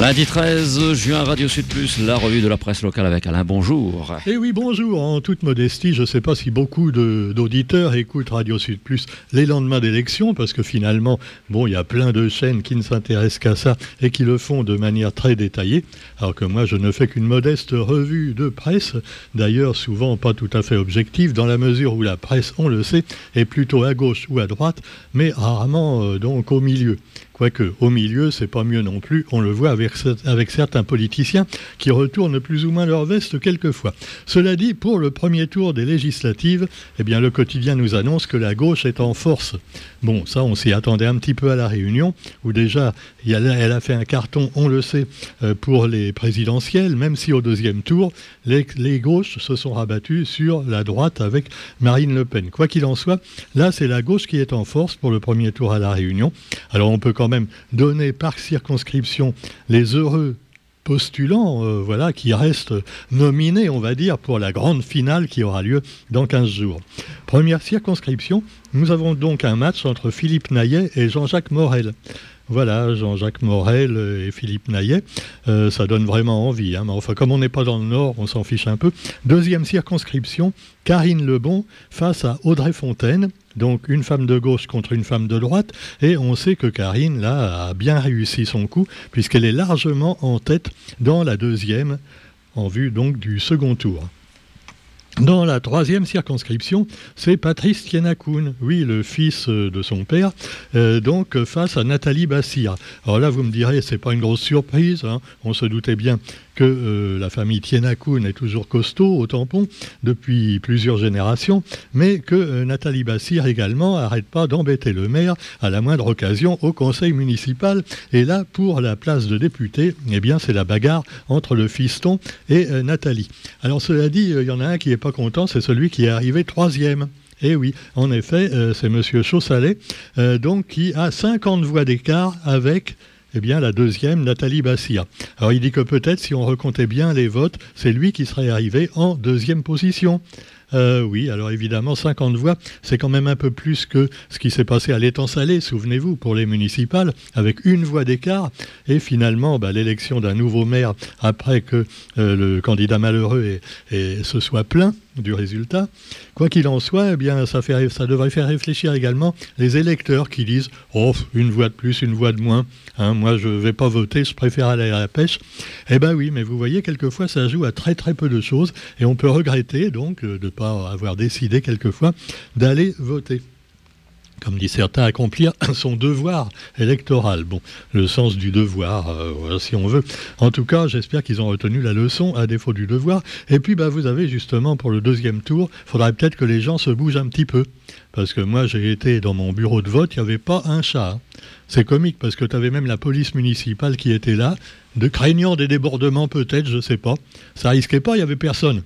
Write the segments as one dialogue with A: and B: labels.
A: Lundi 13 juin, Radio Sud Plus, la revue de la presse locale avec Alain. Bonjour.
B: Eh oui, bonjour. En toute modestie, je ne sais pas si beaucoup d'auditeurs écoutent Radio Sud Plus les lendemains d'élection, parce que finalement, bon, il y a plein de chaînes qui ne s'intéressent qu'à ça et qui le font de manière très détaillée, alors que moi, je ne fais qu'une modeste revue de presse, d'ailleurs souvent pas tout à fait objective, dans la mesure où la presse, on le sait, est plutôt à gauche ou à droite, mais rarement euh, donc au milieu. Quoique, au milieu, c'est pas mieux non plus. On le voit avec, avec, certains politiciens qui retournent plus ou moins leur veste quelquefois. Cela dit, pour le premier tour des législatives, eh bien, le quotidien nous annonce que la gauche est en force. Bon, ça, on s'y attendait un petit peu à la Réunion, où déjà, elle a fait un carton, on le sait, euh, pour les présidentielles, même si au deuxième tour, les, les gauches se sont rabattues sur la droite avec Marine Le Pen. Quoi qu'il en soit, là, c'est la gauche qui est en force pour le premier tour à la Réunion. Alors, on peut quand même donner par circonscription les heureux postulants euh, voilà, qui restent nominés, on va dire, pour la grande finale qui aura lieu dans 15 jours. Première circonscription, nous avons donc un match entre Philippe Naillet et Jean-Jacques Morel. Voilà, Jean-Jacques Morel et Philippe Naillet, euh, ça donne vraiment envie. Hein. Mais enfin, comme on n'est pas dans le Nord, on s'en fiche un peu. Deuxième circonscription, Karine Lebon face à Audrey Fontaine. Donc une femme de gauche contre une femme de droite. Et on sait que Karine, là, a bien réussi son coup, puisqu'elle est largement en tête dans la deuxième, en vue donc du second tour. Dans la troisième circonscription, c'est Patrice Tienakoun, oui, le fils euh, de son père, euh, donc face à Nathalie Bassir. Alors là, vous me direz, c'est pas une grosse surprise, hein. on se doutait bien que euh, la famille Tienakoun est toujours costaud au tampon depuis plusieurs générations, mais que Nathalie Bassir également n'arrête pas d'embêter le maire à la moindre occasion au conseil municipal. Et là, pour la place de député, eh bien, c'est la bagarre entre le fiston et Nathalie. Alors cela dit, il y en a un qui est pas content, c'est celui qui est arrivé troisième. Eh oui, en effet, euh, c'est M. Chaussalet, euh, donc qui a 50 voix d'écart avec eh bien, la deuxième, Nathalie Bassia. Alors il dit que peut-être, si on recomptait bien les votes, c'est lui qui serait arrivé en deuxième position. Euh, oui, alors évidemment, 50 voix, c'est quand même un peu plus que ce qui s'est passé à l'étang salé, souvenez-vous, pour les municipales, avec une voix d'écart. Et finalement, bah, l'élection d'un nouveau maire, après que euh, le candidat malheureux se soit plaint, du résultat. Quoi qu'il en soit, eh bien, ça, devrait faire réfléchir également les électeurs qui disent Oh, une voix de plus, une voix de moins. Hein, moi, je ne vais pas voter, je préfère aller à la pêche. Eh bien oui, mais vous voyez, quelquefois, ça joue à très très peu de choses et on peut regretter donc de ne pas avoir décidé quelquefois d'aller voter comme dit certains, accomplir son devoir électoral. Bon, le sens du devoir, euh, si on veut. En tout cas, j'espère qu'ils ont retenu la leçon à défaut du devoir. Et puis, bah, vous avez justement pour le deuxième tour, il faudrait peut-être que les gens se bougent un petit peu. Parce que moi, j'ai été dans mon bureau de vote, il n'y avait pas un chat. C'est comique parce que tu avais même la police municipale qui était là, de craignant des débordements peut-être, je sais pas. Ça risquait pas, il y avait personne.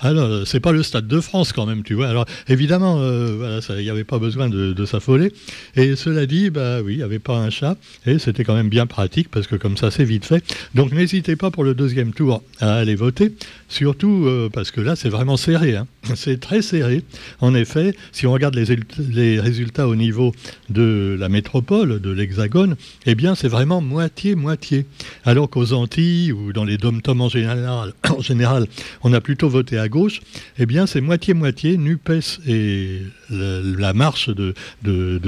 B: Alors, c'est pas le stade de France quand même, tu vois. Alors, évidemment, euh, il n'y avait pas besoin de, s'affoler. Et cela dit, bah oui, il n'y avait pas un chat, et c'était quand même bien pratique parce que comme ça, c'est vite fait. Donc, n'hésitez pas pour le deuxième tour à aller voter, surtout euh, parce que là, c'est vraiment serré. Hein. C'est très serré. En effet, si on regarde les, résultats au niveau de la métropole, de l'Hexagone, eh bien, c'est vraiment moitié-moitié. Alors qu'aux Antilles ou dans les dom-toms en général, en général, on a plutôt voté à gauche, eh bien, c'est moitié-moitié, NUPES et la, marche de,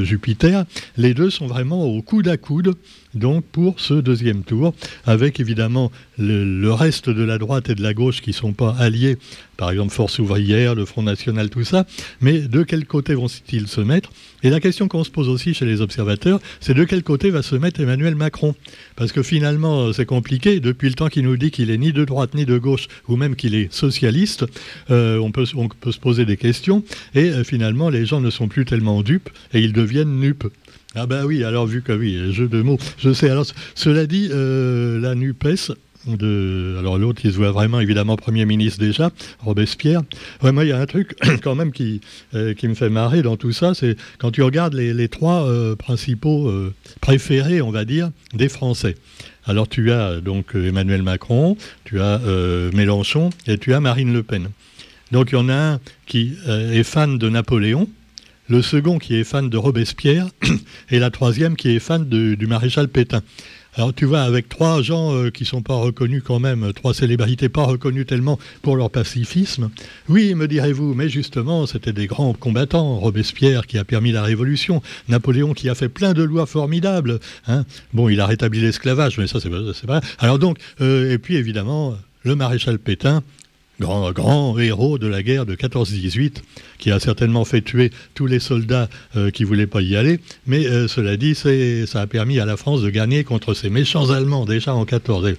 B: Jupiter. Les deux sont vraiment au coude à coude donc pour ce deuxième tour, avec évidemment le, reste de la droite et de la gauche qui ne sont pas alliés, par exemple Force ouvrière, le Front National, tout ça, mais de quel côté vont-ils se mettre? Et la question qu'on se pose aussi chez les observateurs, c'est de quel côté va se mettre Emmanuel Macron? Parce que finalement, c'est compliqué, depuis le temps qu'il nous dit qu'il est ni de droite ni de gauche, ou même qu'il est socialiste, euh, on, peut, on peut se poser des questions, et euh, finalement, les gens ne sont plus tellement dupes, et ils deviennent nupes. Ah ben oui, alors vu que oui, jeu de mots, je sais. Alors, cela dit, euh, la NUPES, de, alors l'autre, il se voit vraiment évidemment Premier ministre déjà, Robespierre. Ouais, moi, il y a un truc quand même qui, euh, qui me fait marrer dans tout ça, c'est quand tu regardes les, trois euh, principaux préférés, on va dire, des Français. Alors tu as donc Emmanuel Macron, tu as Mélenchon et tu as Marine Le Pen. Donc il y en a un qui est fan de Napoléon, le second qui est fan de Robespierre, et la troisième qui est fan du maréchal Pétain. Alors tu vois, avec trois gens euh, qui sont pas reconnus quand même, trois célébrités pas reconnues tellement pour leur pacifisme, oui, me direz-vous, mais justement, c'était des grands combattants. Robespierre qui a permis la Révolution, Napoléon qui a fait plein de lois formidables. Hein. Bon, il a rétabli l'esclavage, mais ça c'est vrai. Alors donc, euh, et puis évidemment, le maréchal Pétain, grand, héros de la guerre de 14-18, qui a certainement fait tuer tous les soldats euh, qui voulaient pas y aller. Mais euh, cela dit, ça a permis à la France de gagner contre ces méchants Allemands déjà en 14.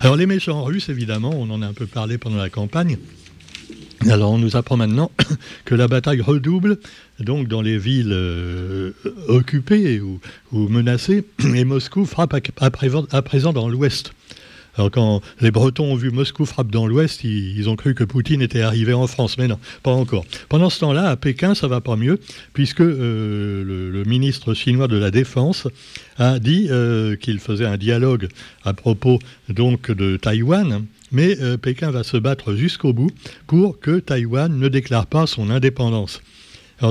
B: Alors les méchants Russes, évidemment, on en a un peu parlé pendant la campagne. Alors on nous apprend maintenant que la bataille redouble donc dans les villes euh, occupées ou, menacées, et Moscou frappe à présent dans l'ouest. Alors quand les Bretons ont vu Moscou frappe dans l'Ouest, ils, ont cru que Poutine était arrivé en France, mais non, pas encore. Pendant ce temps-là, à Pékin, ça va pas mieux, puisque euh, le, ministre chinois de la Défense a dit euh, qu'il faisait un dialogue à propos donc de Taïwan, mais euh, Pékin va se battre jusqu'au bout pour que Taïwan ne déclare pas son indépendance.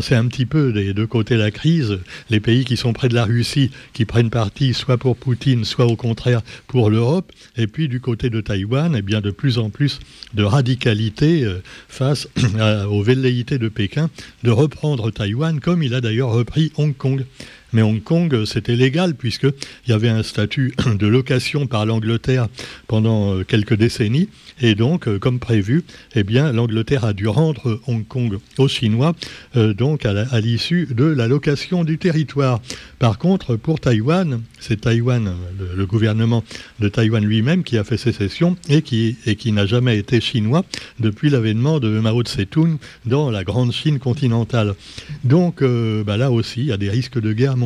B: C'est un petit peu des deux côtés la crise. Les pays qui sont près de la Russie, qui prennent parti soit pour Poutine, soit au contraire pour l'Europe. Et puis du côté de Taïwan, eh bien de plus en plus de radicalité euh, face aux velléités de Pékin de reprendre Taïwan, comme il a d'ailleurs repris Hong Kong. Mais Hong Kong, c'était légal puisqu'il y avait un statut de location par l'Angleterre pendant euh, quelques décennies. Et donc, euh, comme prévu, eh bien, l'Angleterre a dû rendre Hong Kong aux Chinois, euh, donc à l'issue de la location du territoire. Par contre, pour Taïwan, c'est Taïwan, le, gouvernement de Taïwan lui-même qui a fait sécession et qui, et qui n'a jamais été chinois depuis l'avènement de Mao Tse-tung dans la grande Chine continentale. Donc euh, bah là aussi, il y a des risques de guerre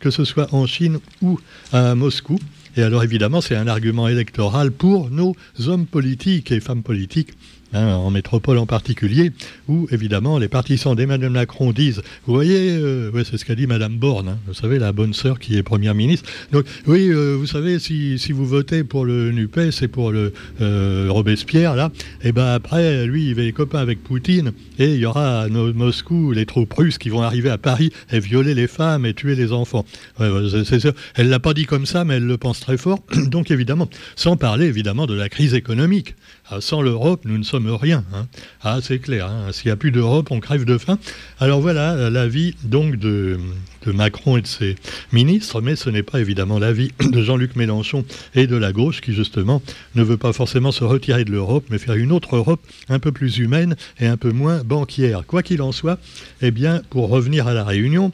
B: que ce soit en Chine ou à Moscou. Et alors évidemment, c'est un argument électoral pour nos hommes politiques et femmes politiques Hein, en métropole en particulier, où évidemment les partisans d'Emmanuel Macron disent, vous voyez, euh, c'est ce qu'a dit Madame Borne, hein, vous savez, la bonne sœur qui est première ministre. Donc oui, euh, vous savez, si, vous votez pour le Nupes et pour le euh, Robespierre, là, et eh ben après, lui, il va être copain avec Poutine, et il y aura à Moscou les troupes russes qui vont arriver à Paris et violer les femmes et tuer les enfants. Ouais, c'est. Elle l'a pas dit comme ça, mais elle le pense très fort. Donc évidemment, sans parler évidemment de la crise économique. Ah, sans l'Europe, nous ne sommes rien. Hein. Ah, c'est clair. Hein. S'il n'y a plus d'Europe, on crève de faim. Alors voilà l'avis donc de, Macron et de ses ministres, mais ce n'est pas évidemment l'avis de Jean-Luc Mélenchon et de la gauche qui justement ne veut pas forcément se retirer de l'Europe, mais faire une autre Europe un peu plus humaine et un peu moins banquière. Quoi qu'il en soit, eh bien, pour revenir à la Réunion,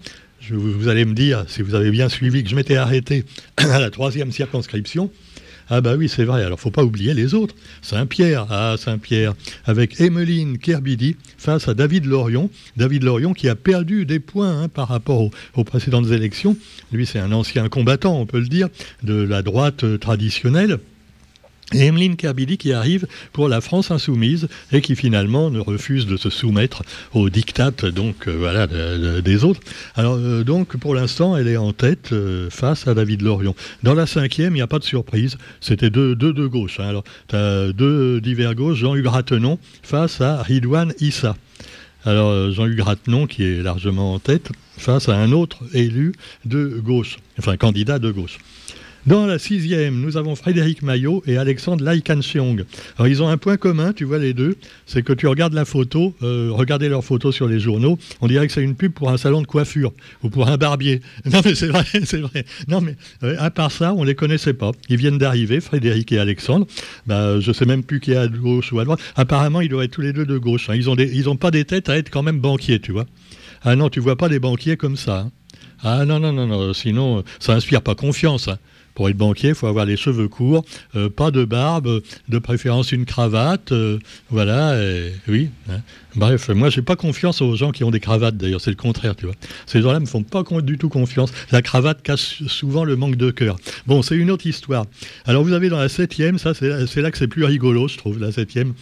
B: vous allez me dire, si vous avez bien suivi, que je m'étais arrêté à la troisième circonscription. Ah bah oui, c'est vrai. Alors faut pas oublier les autres. Saint-Pierre, ah Saint-Pierre, avec Emmeline Kerbidi face à David Lorion. David Lorion qui a perdu des points hein, par rapport aux, précédentes élections. Lui, c'est un ancien combattant, on peut le dire, de la droite traditionnelle. Emeline Kerbidi qui arrive pour la France insoumise et qui finalement ne refuse de se soumettre aux dictates donc euh, voilà des autres. Alors euh, donc pour l'instant elle est en tête euh, face à David Lorion. Dans la cinquième il n'y a pas de surprise, c'était deux de gauche. Hein. Alors as deux divers gauche, Jean-Hugues Ratenon face à Ridouane Issa. Alors Jean-Hugues Ratenon qui est largement en tête face à un autre élu de gauche, enfin candidat de gauche. Dans la sixième, nous avons Frédéric Maillot et Alexandre Laikancheong. Alors ils ont un point commun, tu vois les deux, c'est que tu regardes la photo, euh, regardez leur photo sur les journaux, on dirait que c'est une pub pour un salon de coiffure ou pour un barbier. Non mais c'est vrai, c'est vrai. Non mais euh, à part ça, on les connaissait pas. Ils viennent d'arriver, Frédéric et Alexandre. Bah, je sais même plus qui est à gauche ou à droite. Apparemment, ils doivent être tous les deux de gauche. Hein. Ils ont ils ont pas des têtes à être quand même banquiers, tu vois. Ah non, tu vois pas des banquiers comme ça. Hein. Ah non, non, non, non, sinon, ça inspire pas confiance. Hein. Pour être banquier, il faut avoir les cheveux courts, euh, pas de barbe, de préférence une cravate, euh, voilà, oui. Hein. Bref, moi, j'ai pas confiance aux gens qui ont des cravates, d'ailleurs, c'est le contraire, tu vois. Ces gens-là me font pas du tout confiance. La cravate cache souvent le manque de cœur. Bon, c'est une autre histoire. Alors, vous avez dans la septième, ça, c'est là que c'est plus rigolo, je trouve, la septième.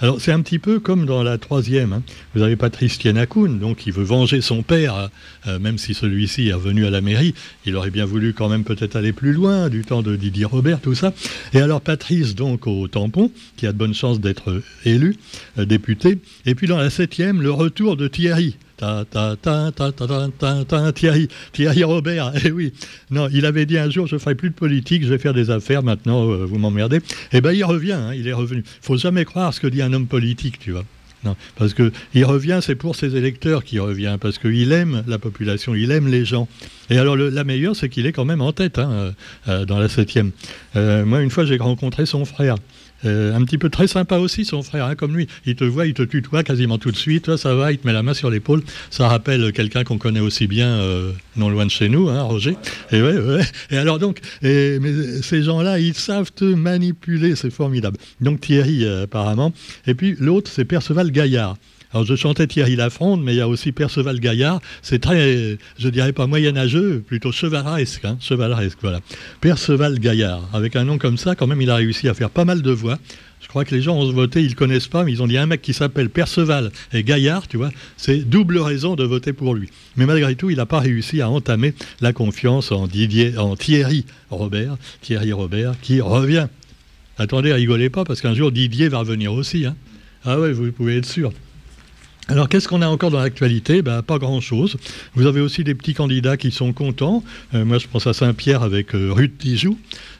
B: Alors, c'est un petit peu comme dans la troisième. Hein. Vous avez Patrice Tienakoun, donc, qui veut venger son père, euh, même si celui-ci est revenu à la mairie. Il aurait bien voulu quand même peut-être aller plus loin, du temps de Didier Robert, tout ça. Et alors, Patrice, donc, au tampon, qui a de bonnes chances d'être élu, euh, député. Et puis, dans la septième, le retour de Thierry. ta, ta, ta, ta, ta, ta, ta, Thierry, Thierry Robert. Eh oui, non, il avait dit un jour, je ferai plus de politique, je vais faire des affaires. Maintenant, vous m'emmerdez. Eh ben, il revient. Hein, il est revenu. Faut jamais croire ce que dit un homme politique, tu vois. Non, parce que il revient, c'est pour ses électeurs qu'il revient, parce qu'il aime la population, il aime les gens. Et alors la meilleure, c'est qu'il est quand même en tête hein, euh, dans la septième. Euh, moi, une fois, j'ai rencontré son frère. Euh, un petit peu très sympa aussi, son frère, hein, comme lui. Il te voit, il te tutoie quasiment tout de suite. ça va, il te met la main sur l'épaule. Ça rappelle quelqu'un qu'on connaît aussi bien, euh, non loin de chez nous, hein, Roger. Et, ouais, ouais. et alors donc, ces gens-là, ils savent te manipuler, c'est formidable. Donc Thierry, euh, apparemment. Et puis l'autre, c'est Perceval Gaillard. Alors je chantais Thierry Lafronde, mais il y a aussi Perceval Gaillard. C'est très, je dirais pas moyenâgeux, plutôt chevaleresque, hein, chevaleresque, voilà. Perceval Gaillard, avec un nom comme ça, quand même, il a réussi à faire pas mal de voix. Je crois que les gens ont voté, ils ne connaissent pas, mais ils ont dit un mec qui s'appelle Perceval et Gaillard, tu vois, c'est double raison de voter pour lui. Mais malgré tout, il n'a pas réussi à entamer la confiance en Didier, en Thierry Robert, Thierry Robert, qui revient. Attendez, rigolez pas, parce qu'un jour Didier va revenir aussi. Hein. Ah ouais, vous pouvez être sûr. Alors, qu'est-ce qu'on a encore dans l'actualité? Ben, Pas grand-chose. Vous avez aussi des petits candidats qui sont contents. Euh, moi, je pense à Saint-Pierre avec euh, Ruth Dijoux.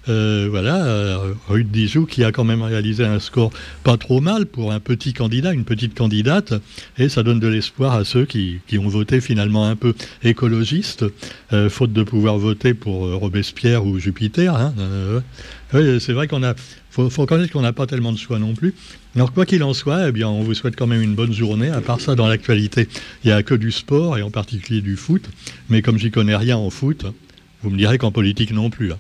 B: Euh, voilà, Ruth Dijoux qui a quand même réalisé un score pas trop mal pour un petit candidat, une petite candidate. Et ça donne de l'espoir à ceux qui, ont voté finalement un peu écologiste, faute de pouvoir voter pour Robespierre ou Jupiter. Hein, c'est vrai qu'on a faut, reconnaître qu'on n'a pas tellement de choix non plus. Alors, quoi qu'il en soit, eh bien, on vous souhaite quand même une bonne journée. À part ça, dans l'actualité, il n'y a que du sport, et en particulier du foot. Mais comme j'y connais rien en foot, vous me direz qu'en politique non plus. Là.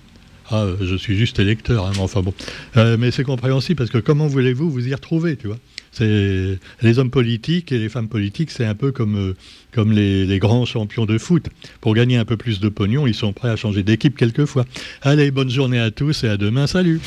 B: Ah, je suis juste électeur, hein, mais enfin bon. Euh, mais c'est compréhensible parce que comment voulez-vous vous y retrouver, tu vois? Les hommes politiques et les femmes politiques, c'est un peu comme euh, les, grands champions de foot. Pour gagner un peu plus de pognon, ils sont prêts à changer d'équipe quelquefois. Allez, bonne journée à tous et à demain. Salut.